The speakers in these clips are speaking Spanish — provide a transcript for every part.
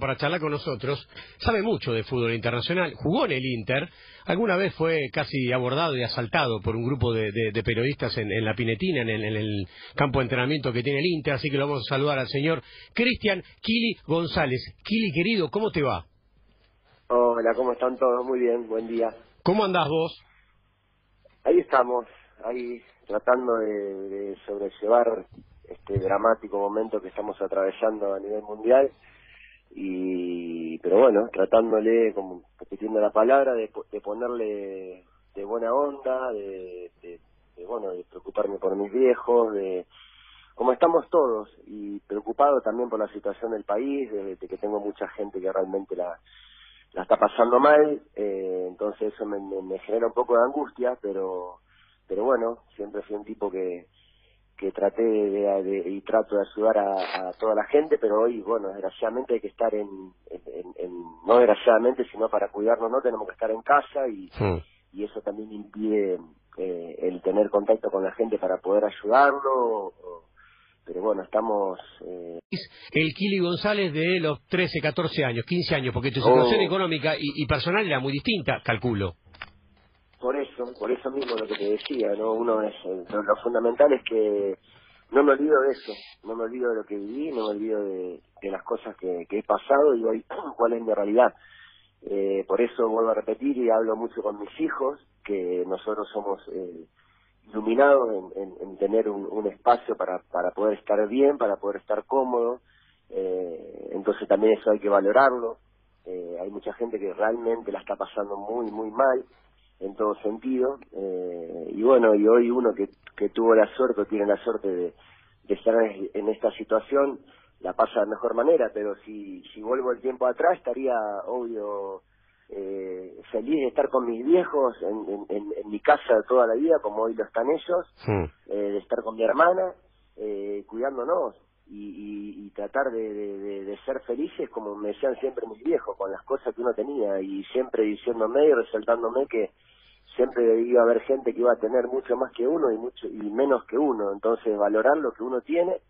para charlar con nosotros, sabe mucho de fútbol internacional, jugó en el Inter, alguna vez fue casi abordado y asaltado por un grupo de, periodistas en, la Pinetina, en el, campo de entrenamiento que tiene el Inter, así que lo vamos a saludar al señor Cristian Kili González. Kili, querido, ¿cómo te va? Hola, ¿cómo están todos? Muy bien, buen día. ¿Cómo andás vos? Ahí estamos, ahí tratando de sobrellevar este dramático momento que estamos atravesando a nivel mundial y pero bueno tratándole como repitiendo la palabra de, de ponerle de buena onda de, de, bueno de preocuparme por mis viejos de como estamos todos y preocupado también por la situación del país de, que tengo mucha gente que realmente la está pasando mal eh, entonces eso me, me, genera un poco de angustia pero pero bueno siempre fui un tipo que que traté de, y trato de ayudar a, toda la gente, pero hoy, bueno, desgraciadamente hay que estar en, no desgraciadamente, sino para cuidarnos, no tenemos que estar en casa y, y eso también impide eh, el tener contacto con la gente para poder ayudarlo. pero bueno, estamos... Eh... El Kili González de los 13, 14 años, 15 años, porque tu situación oh. económica y, y personal era muy distinta, calculo por eso, por eso mismo lo que te decía, ¿no? Uno es, eh, lo, fundamental es que no me olvido de eso, no me olvido de lo que viví, no me olvido de, las cosas que, he pasado y hoy cuál es mi realidad. Eh, por eso vuelvo a repetir y hablo mucho con mis hijos, que nosotros somos eh, iluminados en, tener un, espacio para, para poder estar bien, para poder estar cómodo, entonces también eso hay que valorarlo. hay mucha gente que realmente la está pasando muy, muy mal en todo sentido. Eh, y bueno, y hoy uno que, que tuvo la suerte, o tiene la suerte de, estar en, esta situación, la pasa de mejor manera, pero si, si vuelvo el tiempo atrás, estaría obvio eh, feliz de estar con mis viejos en, en, mi casa toda la vida, como hoy lo están ellos, eh, de estar con mi hermana, eh, cuidándonos. Y, y, tratar de, de, de, ser felices como me decían siempre mis viejos con las cosas que uno tenía y siempre diciéndome y resaltándome que siempre iba a haber gente que iba a tener mucho más que uno y mucho y menos que uno. Entonces valorar lo que uno tiene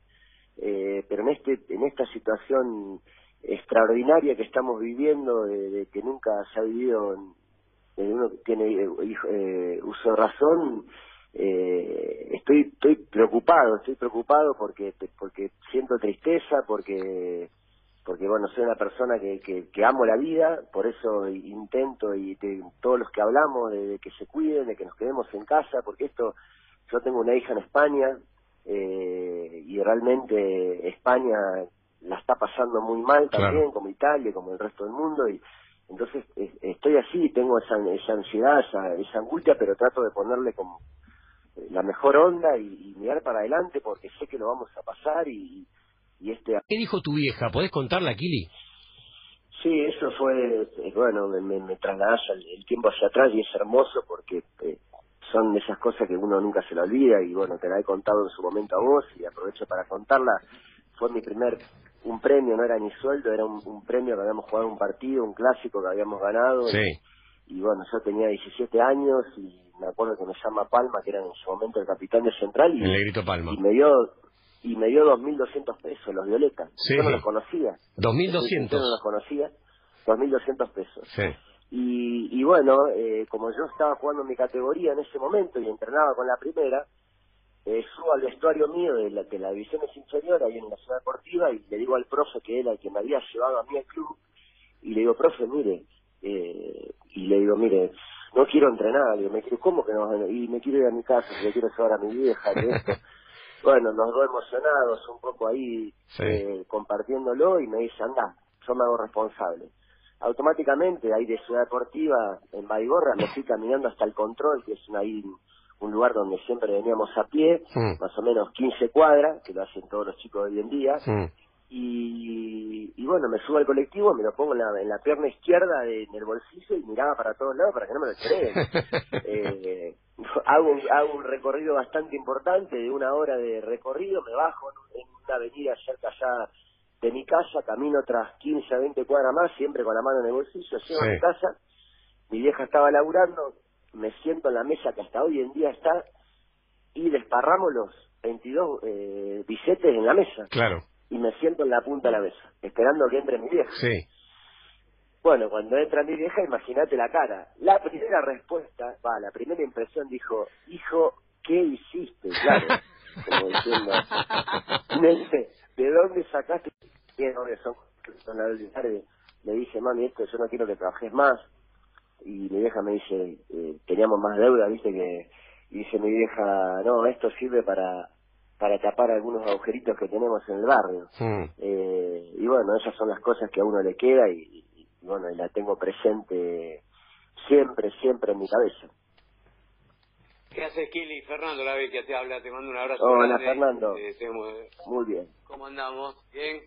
eh, pero en este en esta situación extraordinaria que estamos viviendo de, que nunca se ha vivido en, uno que tiene eh, uso de razón eh, estoy estoy preocupado estoy preocupado porque porque siento tristeza porque porque bueno, soy una persona que, que, amo la vida, por eso intento y todos los que hablamos de, que se cuiden, de que nos quedemos en casa, porque esto, yo tengo una hija en España eh, y realmente España la está pasando muy mal también, como Italia, como el resto del mundo, y entonces estoy así, tengo esa, esa ansiedad, esa, esa angustia, pero trato de ponerle como la mejor onda y, y mirar para adelante porque sé que lo vamos a pasar y y este... ¿Qué dijo tu vieja? ¿Podés contarla, Kili? Sí, eso fue, eh, bueno, me, me, me trasladas el, tiempo hacia atrás y es hermoso porque eh, son esas cosas que uno nunca se la olvida y bueno, te la he contado en su momento a vos y aprovecho para contarla. Fue mi primer, un premio, no era ni sueldo, era un, premio que habíamos jugado un partido, un clásico que habíamos ganado. Sí. Y, bueno, yo tenía 17 años y me acuerdo que me llama Palma, que era en su momento el capitán de Central. Y, el negrito Palma. Y me dio y me dio 2.200 pesos los violetas. Yo no los conocía. 2.200. Yo no los conocía. 2.200 pesos. Sí. Y, y bueno, eh, como yo estaba jugando en mi categoría en ese momento y entrenaba con la primera, eh, subo al vestuario mío de la, de la división inferior ahí en la ciudad deportiva y le digo al profe que era el que me había llevado a mí al club y le digo, profe, mire, eh, y le digo, mire, no quiero entrenar, le digo, me quiero, ¿cómo que no? Y me quiero ir a mi casa, le quiero llevar a mi vieja, que esto. bueno, los dos emocionados, un poco ahí eh, compartiéndolo y me dice, anda, yo me hago responsable. Automáticamente, ahí de Ciudad Deportiva, en Baigorra, me fui caminando hasta el control, que es ahí un lugar donde siempre veníamos a pie, más o menos 15 cuadras, que lo hacen todos los chicos de hoy en día, y, y, bueno, me subo al colectivo, me lo pongo en la, en la pierna izquierda de, en el bolsillo y miraba para todos lados para que no me lo creen. eh, hago, hago un recorrido bastante importante, de una hora de recorrido, me bajo en, una avenida cerca allá de mi casa, camino otras 15 a 20 cuadras más, siempre con la mano en el bolsillo, llego a mi casa, mi vieja estaba laburando, me siento en la mesa que hasta hoy en día está y desparramos los 22 eh, billetes en la mesa. Claro. Y me siento en la punta de la mesa, esperando que entre mi vieja. Sí. Bueno, cuando entra mi vieja, imagínate la cara. La primera respuesta, va, la primera impresión dijo, hijo, ¿qué hiciste? Claro, como diciendo, ¿de dónde sacaste? Bien, son, son. Le dije, mami, esto yo no quiero que trabajes más. Y mi vieja me dice, eh, teníamos más deuda, viste que... Y dice mi vieja, no, esto sirve para para tapar algunos agujeritos que tenemos en el barrio. Mm. Eh, y bueno, esas son las cosas que a uno le queda y, y, bueno, y la tengo presente siempre, siempre en mi cabeza. ¿Qué haces, Kili? Fernando la que te habla, te mando un abrazo. Hola, grande. Fernando. Eh, hemos- Muy bien. ¿Cómo andamos? ¿Bien?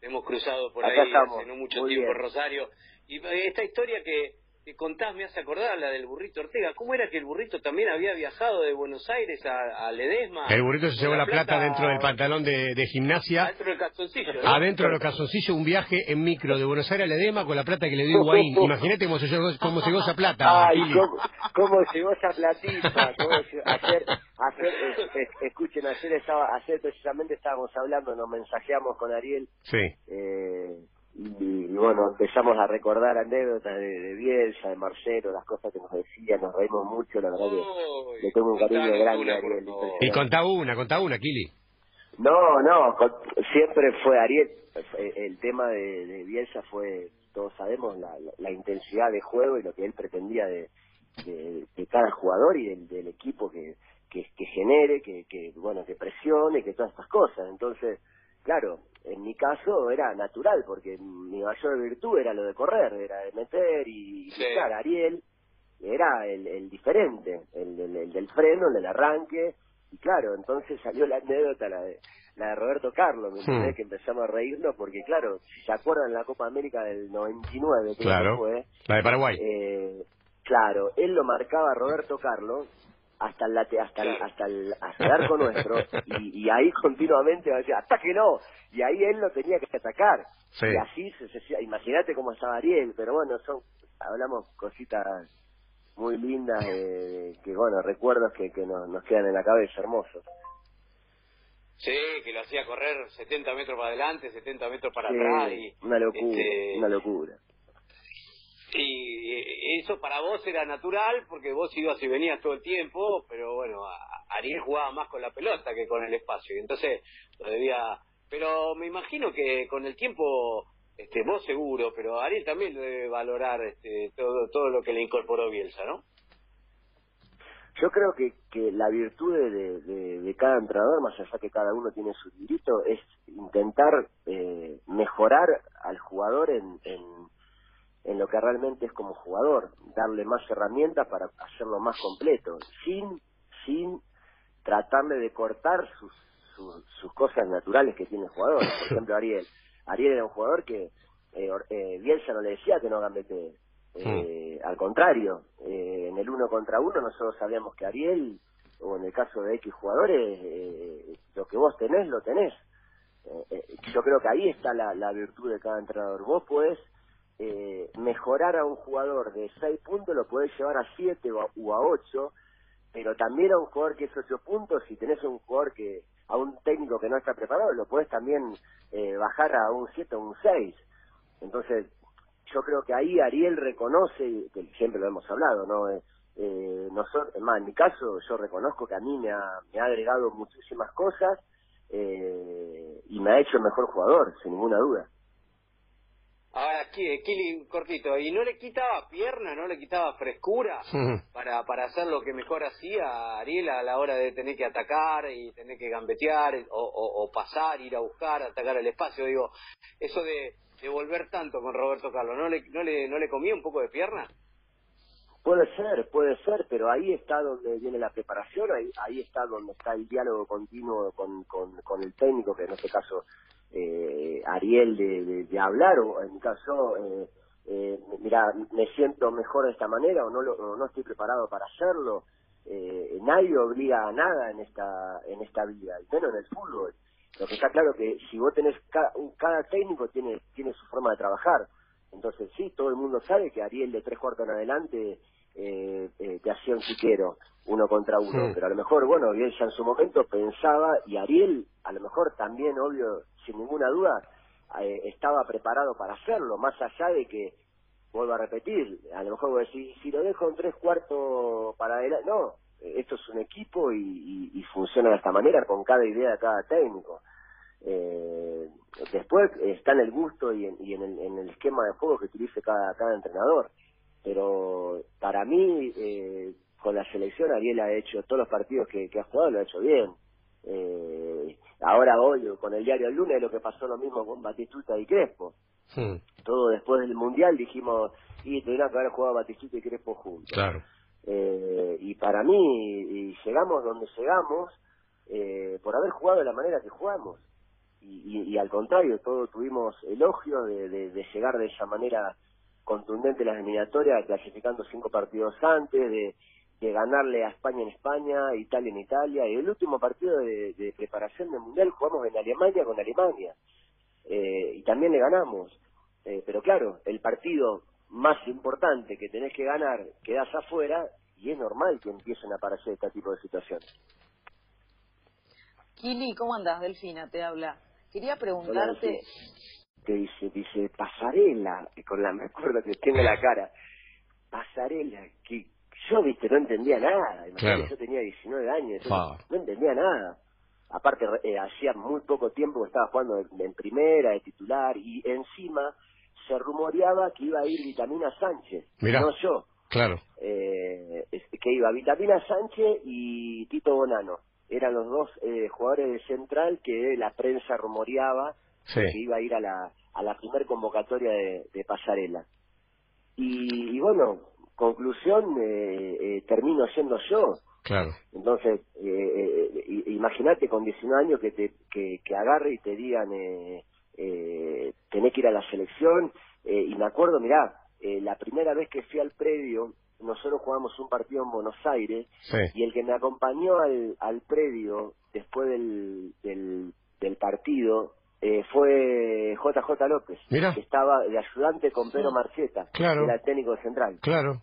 Te hemos cruzado por Acá ahí estamos, hace no mucho muy tiempo bien. Rosario. Y eh, esta historia que, que contás me hace acordar, la del burrito Ortega. ¿Cómo era que el burrito también había viajado de Buenos Aires a, a Ledesma? El burrito se llevó la plata dentro del pantalón de, de gimnasia. Adentro del calzoncillo, ¿no? Adentro de los calzoncillos, un viaje en micro de Buenos Aires a Ledema con la plata que le dio Higuaín. Imagínate cómo se llegó, cómo llegó esa plata, Ay. ¿cómo, cómo llegó esa platita? ¿Cómo llegó? Ayer, ayer es- es- escuchen, ayer, estaba, ayer precisamente estábamos hablando, nos mensajeamos con Ariel Sí. eh, y, y bueno, empezamos a recordar anécdotas de, de Bielsa, de Marcelo, las cosas que nos decía, nos reímos mucho, la verdad que le tengo un cariño grande una, a Ariel. Y contá una, contá una, Kili. No, no, con- siempre fue Ariel. Eh, El tema de, de Bielsa fue, todos sabemos, la, la- la intensidad de juego y lo que él pretendía de, de, de cada jugador y del, del equipo que, que, que genere, que, que, bueno, que presione, que todas estas cosas. Entonces, claro, en mi caso era natural, porque mi mayor virtud era lo de correr, era de meter y, Sí. Ariel era el, el diferente, el, el- el del freno, el del arranque, y claro, entonces salió la anécdota, la de, la de Roberto Carlos, ¿me entendés? Hmm. Que empezamos a reírnos, porque claro, si se acuerdan la Copa América del 99, creo Claro. que fue, La de Paraguay. eh, claro, él lo marcaba Roberto Carlos hasta el late, hasta el, hasta el, hasta el arco nuestro y, y ahí continuamente decía atáquelo y ahí él lo tenía que atacar Sí. y así se, se- imagínate cómo estaba Ariel pero bueno son hablamos cositas muy lindas eh, que bueno recuerdos que, que nos, nos quedan en la cabeza hermosos Sí, que lo hacía correr 70 metros para adelante, 70 metros para Sí, atrás. Y, una locura este, una locura Y eso para vos era natural porque vos ibas y venías todo el tiempo, pero bueno, Ariel jugaba más con la pelota que con el espacio y entonces lo debía. Pero me imagino que con el tiempo, este, vos seguro, pero Ariel también debe valorar este, todo todo lo que le incorporó Bielsa, ¿no? Yo creo que, que la virtud de- de cada entrenador, más allá que cada uno tiene su librito, es intentar eh, mejorar al jugador en, en, en lo que realmente es como jugador, darle más herramientas para hacerlo más completo, sin, sin tratarle de cortar sus, sus, sus cosas naturales que tiene el jugador. Por ejemplo, Ariel. Ariel era un jugador que eh, eh, Bielsa no le decía que no gambetee. Eh, Al contrario, eh, en el uno contra uno nosotros sabíamos que Ariel, o en el caso de X jugadores, eh, lo que vos tenés, lo tenés. Eh, yo creo que ahí está la, la virtud de cada entrenador. Vos podés eh, mejorar a un jugador de 6 puntos, lo podés llevar a 7 o, a- o a 8, pero también a un jugador que es 8 puntos, si tenés un jugador que, a un técnico que no está preparado, lo podés también eh, bajar a un 7 o un 6. Entonces, yo creo que ahí Ariel reconoce, que siempre lo hemos hablado, ¿no? Eh, eh, nosotros, en mi caso, yo reconozco que a mí me ha, me ha agregado muchísimas cosas eh, y me ha hecho el mejor jugador, sin ninguna duda. Ahora, Ki- Kili, cortito, ¿y no le quitaba pierna, no le quitaba frescura para, para hacer lo que mejor hacía Ariel a la hora de tener que atacar y tener que gambetear o, o- o pasar, ir a buscar, atacar el espacio? Digo, eso de, de volver tanto con Roberto Carlos, ¿no le, no, le, ¿no le comía un poco de pierna? Puede ser, puede ser, pero ahí está donde viene la preparación, ahí, ahí está donde está el diálogo continuo con, con, con el técnico, que en este caso eh, Ariel de, hablar, o en mi caso, eh, eh, mira, me siento mejor de esta manera o no, lo, o no estoy preparado para hacerlo. Eh, nadie obliga a nada en esta, en esta vida, y menos en el fútbol. Lo que está claro que si vos tenés, cada, cada técnico tiene, tiene su forma de trabajar. Entonces sí, todo el mundo sabe que Ariel de tres cuartos en adelante eh, eh, hacía un chiquero. uno contra uno, pero a lo mejor, bueno, Bielsa en su momento pensaba, y Ariel a lo mejor también, obvio, sin ninguna duda, eh, estaba preparado para hacerlo, más allá de que, vuelvo a repetir, a lo mejor voy a decir, si lo dejo en tres cuartos para adelante, no, esto es un equipo y, funciona de esta manera con cada idea de cada técnico. Eh, después está en el gusto y en, el, esquema de juego que utilice cada, cada entrenador. Pero para mí, eh, con la selección, Ariel ha hecho todos los partidos que, ha jugado, lo ha hecho bien. Eh, ahora hoy, con el diario el lunes, lo que pasó lo mismo con Batistuta y Crespo. Todo después del Mundial dijimos, y tendrían que haber jugado Batistuta y Crespo juntos. Claro. Eh, y para mí, y llegamos donde llegamos, eh, por haber jugado de la manera que jugamos. Y, y, al contrario, todos tuvimos elogio de, de, llegar de esa manera contundente las eliminatorias, clasificando cinco partidos antes, de, de ganarle a España en España, Italia en Italia, y el último partido de, preparación del Mundial jugamos en Alemania con Alemania, eh, y también le ganamos. Eh, pero claro, el partido más importante que tenés que ganar quedás afuera, y es normal que empiecen a aparecer este tipo de situaciones. Kili, ¿cómo andás? Delfina te habla. Quería preguntarte... te dice, dice, pasarela, con la, me acuerdo que tiene la cara, pasarela, que yo, viste, no entendía nada. Yo tenía 19 años, no entendía nada. Aparte, eh, hacía muy poco tiempo que estaba jugando en, primera, de titular, y encima se rumoreaba que iba a ir Vitamina Sánchez, no yo. Claro. Eh, que iba Vitamina Sánchez y Tito Bonano. Eran los dos eh, jugadores de central que la prensa rumoreaba que iba a ir a la, a la primer convocatoria de, Pasarela. y, bueno, conclusión eh, eh, termino siendo yo. Claro. Entonces, eh, eh imagínate con 19 años que te que, que agarre y te digan, eh, eh, tenés que ir a la selección. y me acuerdo, mirá, la primera vez que fui al predio, nosotros jugamos un partido en Buenos Aires y el que me acompañó al, al predio después del, del, del partido eh, fue JJ López, que estaba de ayudante con Pedro Marcheta, claro. era técnico central. Claro.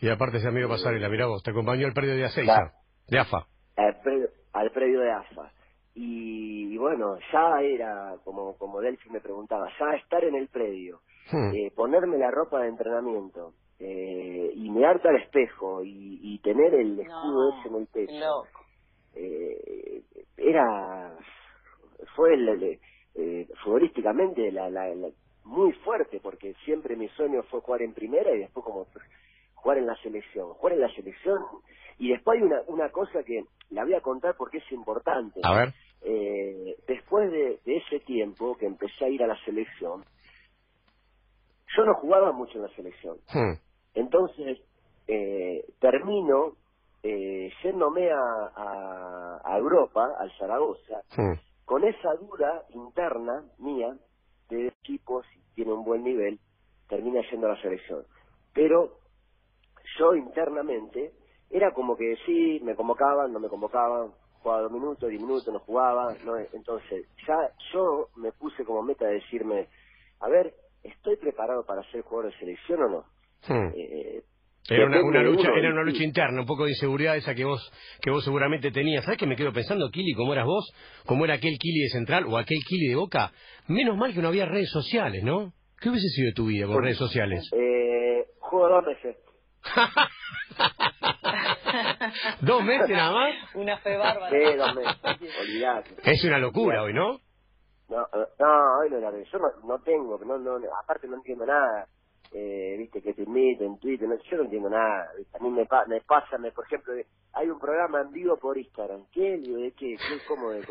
Y aparte ese amigo Pasarela, mirá vos, te acompañó al predio de Aceiza, de AFA. Al predio, de AFA. Y, bueno, ya era, como, como Delphi me preguntaba, ya estar en el predio, hmm. eh, ponerme la ropa de entrenamiento, eh, y mirarte al espejo y, tener el escudo ese en el pecho. Eh, era, fue el, eh, futbolísticamente la, la, muy fuerte, porque siempre mi sueño fue jugar en primera y después como jugar en la selección. Jugar en la selección y después hay una, una cosa que la voy a contar porque es importante. A ver. Eh, después de, ese tiempo que empecé a ir a la selección, yo no jugaba mucho en la selección. Hmm. Entonces, eh, termino eh, yéndome a, a, Europa, al Zaragoza, hmm con esa duda interna mía de equipo, si tiene un buen nivel, termina yendo a la selección. Pero yo internamente era como que sí, me convocaban, no me convocaban, jugaba dos minutos, diez minutos, no jugaba, no, entonces ya yo me puse como meta de decirme, a ver, ¿estoy preparado para ser jugador de selección o no? Hmm. Eh, era una, lucha, era una lucha interna, un poco de inseguridad esa que vos, que vos seguramente tenías. ¿Sabes qué me quedo pensando, Kili, cómo eras vos? ¿Cómo era aquel Kili de Central o aquel Kili de Boca? Menos mal que no había redes sociales, ¿no? ¿Qué hubiese sido de tu vida con redes sociales? Eh, juego dos meses. ¿Dos meses nada más? Una fe bárbara. Sí, dos meses. Es una locura hoy, ¿no? No, no, hoy no la Yo no, no tengo, no, no, aparte no entiendo nada eh, viste que te en Twitter, no, yo no entiendo nada, a mí me, me pasa, me, por ejemplo, hay un programa en vivo por Instagram, ¿qué? ¿De qué? ¿Qué? ¿Cómo de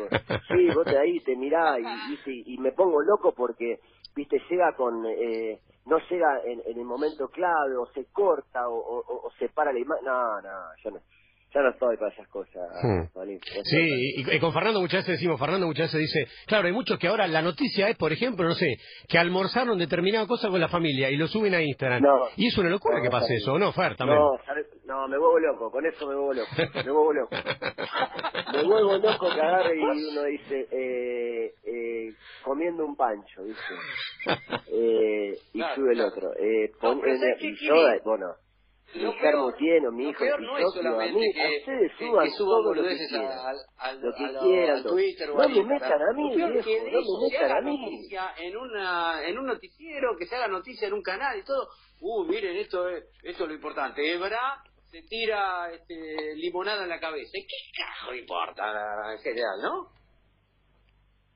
Sí, vos te ahí te mirás y, y, me pongo loco porque, viste, llega con, eh, no llega en, en, el momento clave, o se corta, o, o, o se para la imagen, no, no, yo no ya no estoy para esas cosas. Hmm. Sí, y, con Fernando muchas veces decimos, Fernando muchas veces dice, claro, hay muchos que ahora la noticia es, por ejemplo, no sé, que almorzaron determinada cosa con la familia y lo suben a Instagram. y es una locura que pase eso, ¿no, Fer? También. No, no, me vuelvo loco, con eso me vuelvo loco, me vuelvo loco. me vuelvo loco que agarre y uno dice, eh, eh, comiendo un pancho, dice. Eh, y sube el otro. Eh, y yo, bueno mi germo tiene, mi hijo peor no es solamente mí, que, ustedes suban, que suban todo lo que quieran. al, al, lo que a lo- quieran, al Twitter o no me metan a mí, Lo peor viejo, que no me metan a mí. noticia en una en un noticiero, que se haga noticia en un canal y todo. Uh, miren, esto es, esto es lo importante. Ebra se tira este, limonada en la cabeza. ¿Qué carajo importa en general, no?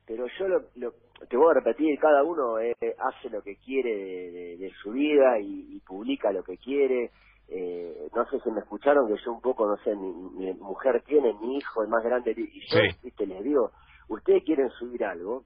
pero yo lo, lo- te voy a repetir, cada uno eh, hace lo que quiere de, de- de su vida y, y publica lo que quiere. Eh, no sé si me escucharon que yo un poco, no sé, mi, mi mujer tiene, mi hijo, el más grande, y yo, Sí. viste, les digo, ustedes quieren subir algo,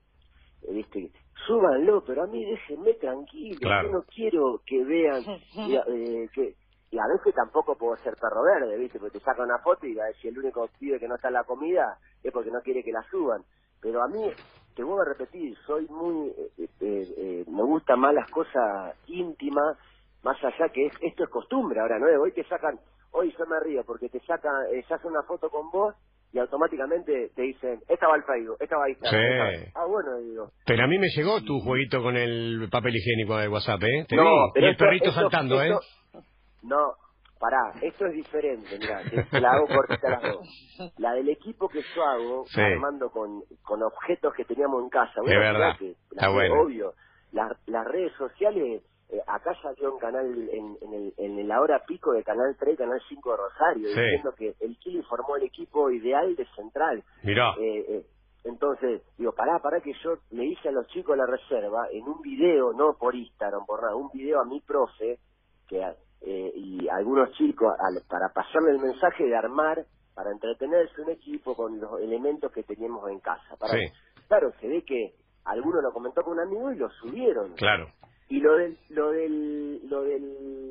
eh, viste, súbanlo, pero a mí déjenme tranquilo, Claro. yo no quiero que vean, y, eh, que, y a veces tampoco puedo ser perro verde, viste, porque te saca una foto y va a decir el único pibe que no está en la comida es porque no quiere que la suban, pero a mí, te voy a repetir, soy muy, eh, eh, eh, me gustan más las cosas íntimas, más allá que es, esto es costumbre ahora, ¿no? Hoy te sacan, hoy yo me río porque te sacan, eh, se hace una foto con vos y automáticamente te dicen, esta va al Facebook, esta va a Instagram. Sí. esta va- Ah, bueno, digo. Pero a mí me llegó tu jueguito con el papel higiénico de WhatsApp, ¿eh? Te no, vi. pero y el esto- perrito esto- saltando, esto- ¿eh? No, pará, esto es diferente, mira, te, la hago cortita las dos. La del equipo que yo hago, Sí. armando con, con objetos que teníamos en casa. Es Bueno, verdad, está la- bueno. Obvio, las, las redes sociales, eh, acá salió en canal, en, en, el, en la hora pico de Canal 3, Canal 5 de Rosario, Sí. diciendo que el Kili formó el equipo ideal de Central. Mirá. Eh, eh, entonces, digo, pará, pará que yo le hice a los chicos la reserva en un video, no por Instagram, por nada, un video a mi profe que eh, y algunos chicos al- para pasarle el mensaje de armar, para entretenerse un equipo con los elementos que teníamos en casa. Para, Sí. Claro, se ve que alguno lo comentó con un amigo y lo subieron. Claro. Y lo del, lo del, lo del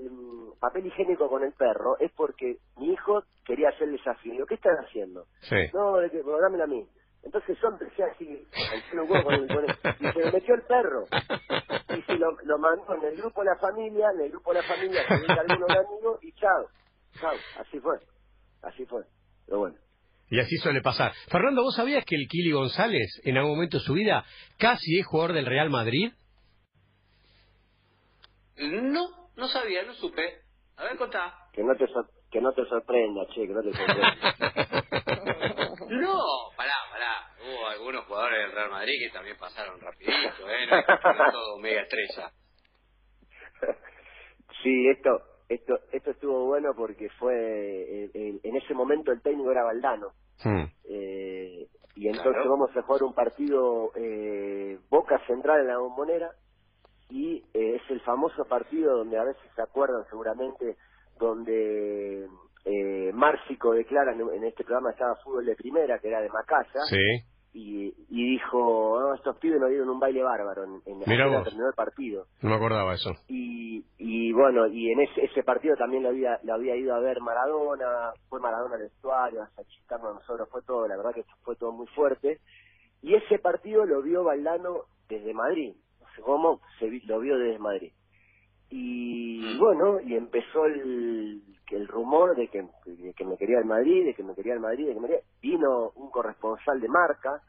mm, papel higiénico con el perro es porque mi hijo quería hacer el desafío. Digo, ¿qué están haciendo? Sí. No, de que, bueno, dámela a mí. Entonces yo empecé así, a hacer un huevo con el, con el- y se me metió el perro. Y se lo, lo mandó en el grupo de la familia, en el grupo de la familia, se ve algunos amigos, y chao, chao, así fue, así fue. Pero bueno, Y así suele pasar. Fernando, ¿vos sabías que el Kili González, en algún momento de su vida, casi es jugador del Real Madrid? No, no sabía, no supe. A ver, contá. que no te, sor- que no te sorprenda, che, que no te sorprenda. No, pará, pará. Hubo algunos jugadores del Real Madrid que también pasaron rapidito, ¿eh? No todo mega estrella. Sí, esto, esto, esto estuvo bueno porque fue, eh, eh, en ese momento el técnico era Valdano. Hmm. Eh, y entonces Claro. vamos a jugar un partido eh, Boca Central en la bombonera y eh, es el famoso partido donde a veces se acuerdan seguramente donde eh, Márcico declara en, en este programa estaba fútbol de primera que era de Macaya Sí. y, y dijo "No, estos pibes nos dieron un baile bárbaro en, en terminó el partido No me acordaba eso. y, y bueno, y en ese, ese partido también lo había, lo había ido a ver Maradona, fue Maradona al vestuario, hasta chicarnos a nosotros, fue todo, la verdad que fue todo muy fuerte. Y ese partido lo vio Valdano desde Madrid, cómo, se vi- lo vio desde Madrid. Y bueno, y empezó el, el rumor de que, de que me quería el Madrid, de que me quería el Madrid, de que me quería... Vino un corresponsal de marca,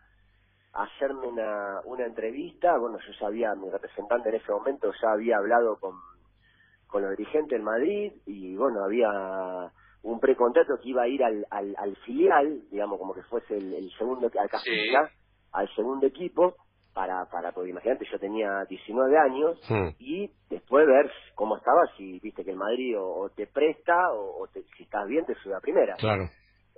a hacerme una, una entrevista. Bueno, yo ya había, mi representante en ese momento ya había hablado con, con los dirigentes del Madrid y bueno, había un precontrato que iba a ir al, al, al filial, digamos, como que fuese el, el segundo, al Castilla, al segundo equipo, para, para, porque imagínate, yo tenía 19 años y después ver cómo estaba, si viste que el Madrid o, o te presta o, o te- si estás bien te sube a primera. Claro.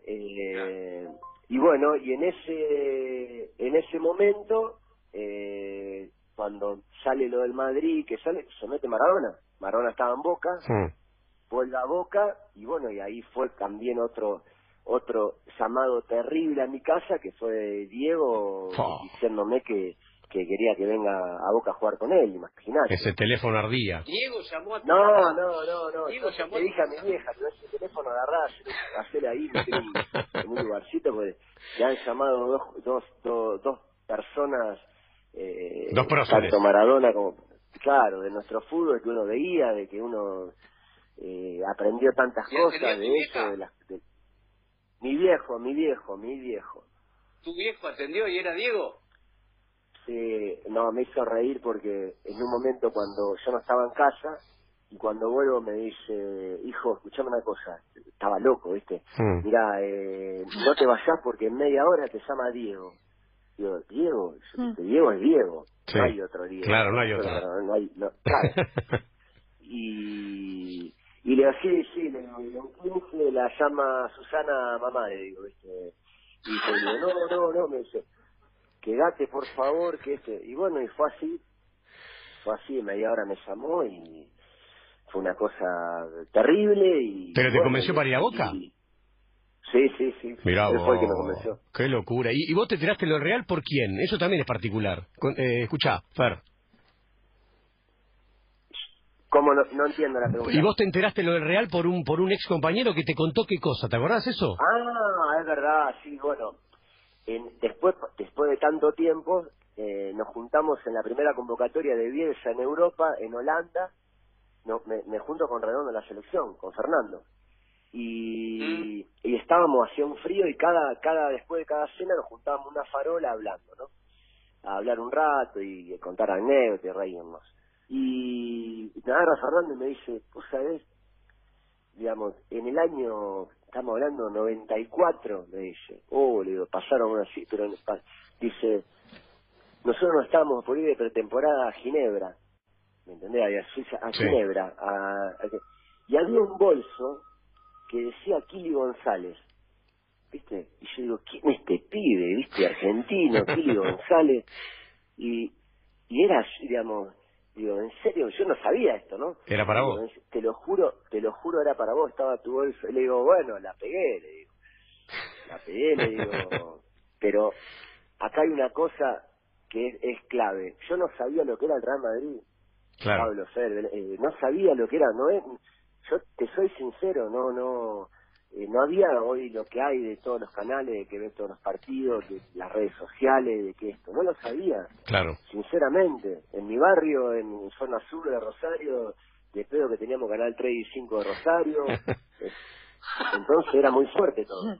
Eh, y bueno, y en ese en ese momento, eh, cuando sale lo del Madrid, que sale, se mete Maradona. Maradona estaba en Boca, Hmm. vuelve a Boca, y bueno, y ahí fue también otro otro llamado terrible a mi casa, que fue Diego Oh. diciéndome que, que quería que venga a Boca a jugar con él, imagínate. Ese teléfono ardía. Diego llamó a tu No, no, no, no. Diego llamó le a- dije a mi vieja, pero ese teléfono agarrá, hacer ahí, meter un- en un lugarcito, porque le han llamado dos, dos, dos, dos personas, eh, Dos próceres. tanto Maradona como, claro, de nuestro fútbol que uno veía, de que uno eh, aprendió tantas ¿Y cosas de eso, de las... de- mi viejo, mi viejo, mi viejo. ¿Tu viejo atendió y era Diego? Sí, no, me hizo reír porque en un momento cuando yo no estaba en casa y cuando vuelvo me dice, hijo, escuchame una cosa, estaba loco, ¿viste? Mm. Mira, eh, no te vayas porque en media hora te llama Diego. Digo, Diego, Mm. Diego es Diego, Sí. no hay otro Diego. Claro, no hay otro. No, no hay- no, claro. y, y le digo, sí, le digo, 15 la llama Susana mamá, le digo, ¿viste? Y yo le digo, no, no, no, me dice, quédate por favor, que este, y bueno, y fue así, fue así, en media hora me llamó y fue una cosa terrible y... ¿Pero te bueno, convenció para ir a y- Boca? Sí, sí, sí. Mirá Él fue el que me convenció. qué locura. ¿Y, y vos te tiraste lo real por quién? Eso también es particular. Con- eh, escuchá, Fer. ¿Cómo no, no entiendo la pregunta? ¿Y vos te enteraste lo del real por un por un ex compañero que te contó qué cosa? ¿Te acordás eso? Ah, es verdad, sí, bueno. En, después, después de tanto tiempo, eh, nos juntamos en la primera convocatoria de Bielsa en Europa, en Holanda. No, me, me junto con Redondo en la selección, con Fernando. Y, y estábamos, hacía un frío y cada, cada, después de cada cena nos juntábamos una farola hablando, ¿no? A hablar un rato y contar anécdotas y reírnos. Y me agarra Fernando y me dice, ¿vos sabés? digamos, en el año, estamos hablando 94, me dice, oh, le digo, pasaron unas, sí, pero en- dice, nosotros no estábamos por ir de pretemporada a Ginebra, ¿me entendés? A, Suiza, a Sí. Ginebra, a, a- y había un bolso que decía Kili González, ¿viste? Y yo digo, ¿quién es este pibe, viste? Argentino, Kili González, y, y era, digamos, digo, en serio, yo no sabía esto, ¿no? Era para vos. Te lo juro, te lo juro, era para vos, estaba tu bolso. Y le digo, bueno, la pegué, le digo. La pegué, le digo. Pero acá hay una cosa que es, es clave. Yo no sabía lo que era el Real Madrid, Claro. Pablo Fer, eh, no sabía lo que era, no es, yo te soy sincero, no, no, eh, no había hoy lo que hay de todos los canales, de que ves todos los partidos, de las redes sociales, de que esto, no lo sabía Claro. sinceramente, en mi barrio, en zona sur de Rosario, de pedo que teníamos Canal 3 y 5 de Rosario, eh, entonces era muy fuerte todo.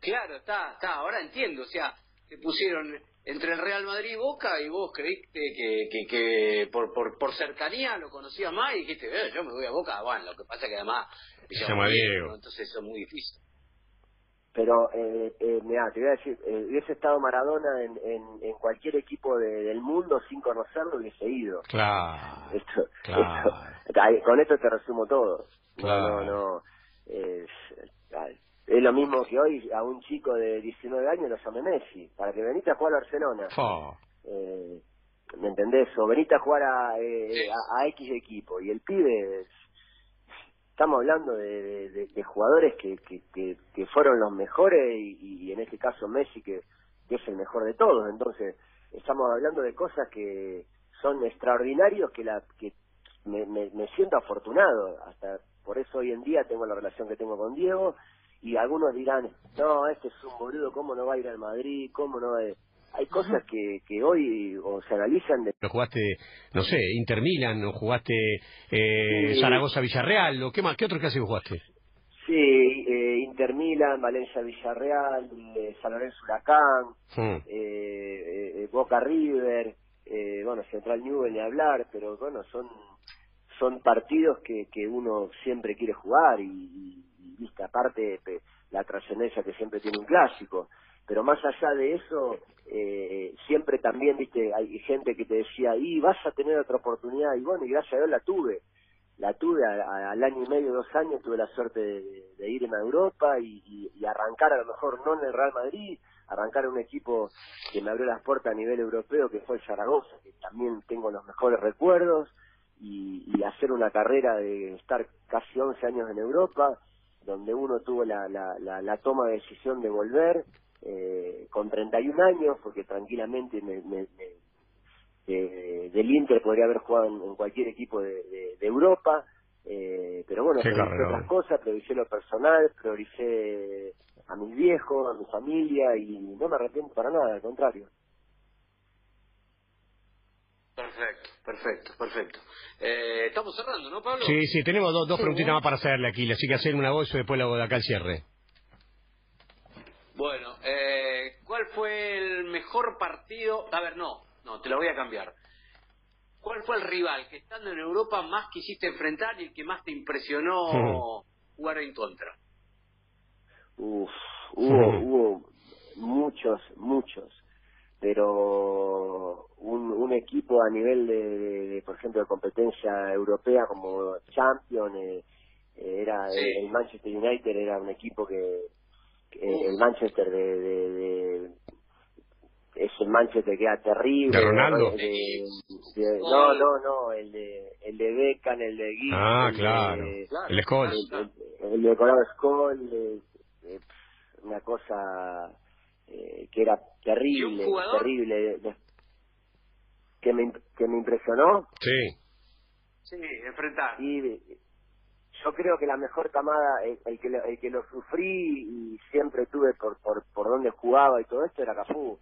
Claro, está, está, ahora entiendo, o sea, te pusieron entre el Real Madrid y Boca y vos creíste que, que, que por, por, por cercanía lo conocías más y dijiste, eh, yo me voy a Boca, bueno, lo que pasa que además Se llama Diego, entonces eso es muy difícil. Pero, eh, eh, mira, te voy a decir, eh, hubiese estado Maradona en, en, en cualquier equipo de- del mundo sin conocerlo, hubiese ido. Claro. Esto, Claro. esto- con esto te resumo todo. Claro. No, no, no. Es, es lo mismo que hoy a un chico de 19 años lo llame Messi, para que venite a jugar a Barcelona. Eh, ¿me entendés? O veniste a jugar a, eh, Sí. a, a X equipo y el pibe, es- estamos hablando de, de- de- de jugadores que, que, que, que fueron los mejores y, y en este caso Messi que, que es el mejor de todos, entonces estamos hablando de cosas que son extraordinarios que la que me, me, me siento afortunado hasta por eso hoy en día tengo la relación que tengo con Diego y algunos dirán no este es un boludo cómo no va a ir al Madrid cómo no va a... hay cosas que, que hoy o se analizan de ¿No jugaste, no sé, Inter Milan, o jugaste eh, Sí. Zaragoza Villarreal, o qué más, qué otro clásico jugaste? sí eh, Inter Milan Valencia Villarreal eh, San Lorenzo Huracán Mm. eh, eh, Boca River, eh, bueno, Central Newell ni hablar, pero bueno, son son partidos que, que uno siempre quiere jugar y, viste, aparte pe- la trascendencia que siempre tiene un clásico. Pero más allá de eso, eh, siempre también, viste, hay gente que te decía, y vas a tener otra oportunidad, y bueno, y gracias a Dios la tuve. La tuve al año y medio, dos años, tuve la suerte de, de irme a Europa y, arrancar a lo mejor no en el Real Madrid, arrancar un equipo que me abrió las puertas a nivel europeo, que fue el Zaragoza, que también tengo los mejores recuerdos, y, y hacer una carrera de estar casi 11 años en Europa, donde uno tuvo la, la, la, la toma de decisión de volver eh, con 31 años, porque tranquilamente me, me- me- eh, del Inter podría haber jugado en, en cualquier equipo de, de- de Europa, eh, pero bueno, Qué prioricé otras cosas, prioricé lo personal, prioricé a mis viejos, a mi familia y no me arrepiento para nada, al contrario. Perfecto, perfecto, perfecto. Eh, estamos cerrando, ¿no, Pablo? Sí, sí, tenemos dos, dos Sí. preguntitas más para hacerle aquí, así que hacer una voz y después la hago de acá al cierre. Bueno, eh, ¿cuál fue el mejor partido? A ver, no, no, te lo voy a cambiar. ¿Cuál fue el rival que estando en Europa más quisiste enfrentar y el que más te impresionó jugar en contra? Uf, hubo, hubo muchos, muchos, pero un, un equipo a nivel de, por ejemplo, de competencia europea como Champions, eh, era el Manchester United era un equipo que, el Manchester de, de, de ese Manchester que era terrible. ¿De Ronaldo? no, no, no, el de, el de Beckham, el de Guy. Ah, claro. el Scholes. El, de Colado Scholes, una cosa eh, que era terrible, terrible. que me, que me impresionó. Sí. Sí, enfrentar. Y yo creo que la mejor camada, el, que, lo, el que lo sufrí y siempre tuve por, por, por donde jugaba y todo esto era Cafú.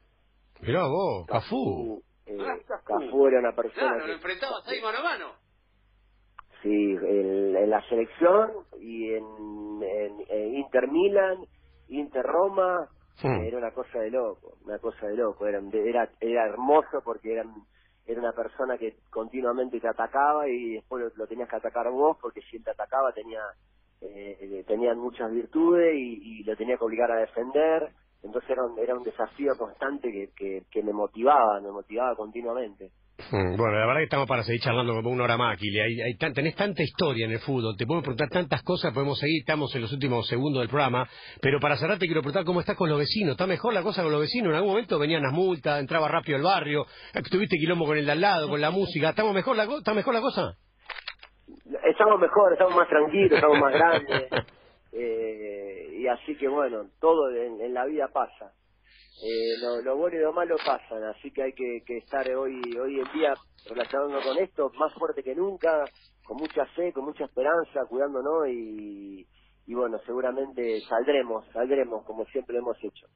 Mirá vos, Cafú. Eh, Cafú era una persona. Claro, lo enfrentabas ahí mano a mano. Sí, en, la selección y en, en, Inter Milan, Inter Roma, era una cosa de loco, una cosa de loco. Era, era, era hermoso porque eran era una persona que continuamente te atacaba y después lo, tenías que atacar vos porque si él te atacaba tenía eh, tenía muchas virtudes y, lo tenía que obligar a defender entonces era un, era un desafío constante que, que, me motivaba me motivaba continuamente bueno, la verdad que estamos para seguir charlando como una hora más, Kili. Hay, hay tenés tanta historia en el fútbol, te podemos preguntar tantas cosas, podemos seguir, estamos en los últimos segundos del programa, pero para cerrar te quiero preguntar cómo estás con los vecinos. ¿Está mejor la cosa con los vecinos? En algún momento venían las multas, entraba rápido al barrio, tuviste quilombo con el de al lado, con la música. ¿Estamos mejor la, ¿Está mejor la cosa? Estamos mejor, estamos más tranquilos, estamos más grandes. Eh, y así que bueno, todo en la vida pasa eh, lo, bueno y lo malo pasan, así que hay que, que estar hoy hoy en día relacionándonos con esto más fuerte que nunca, con mucha fe, con mucha esperanza, cuidándonos y, y bueno, seguramente saldremos, saldremos como siempre hemos hecho.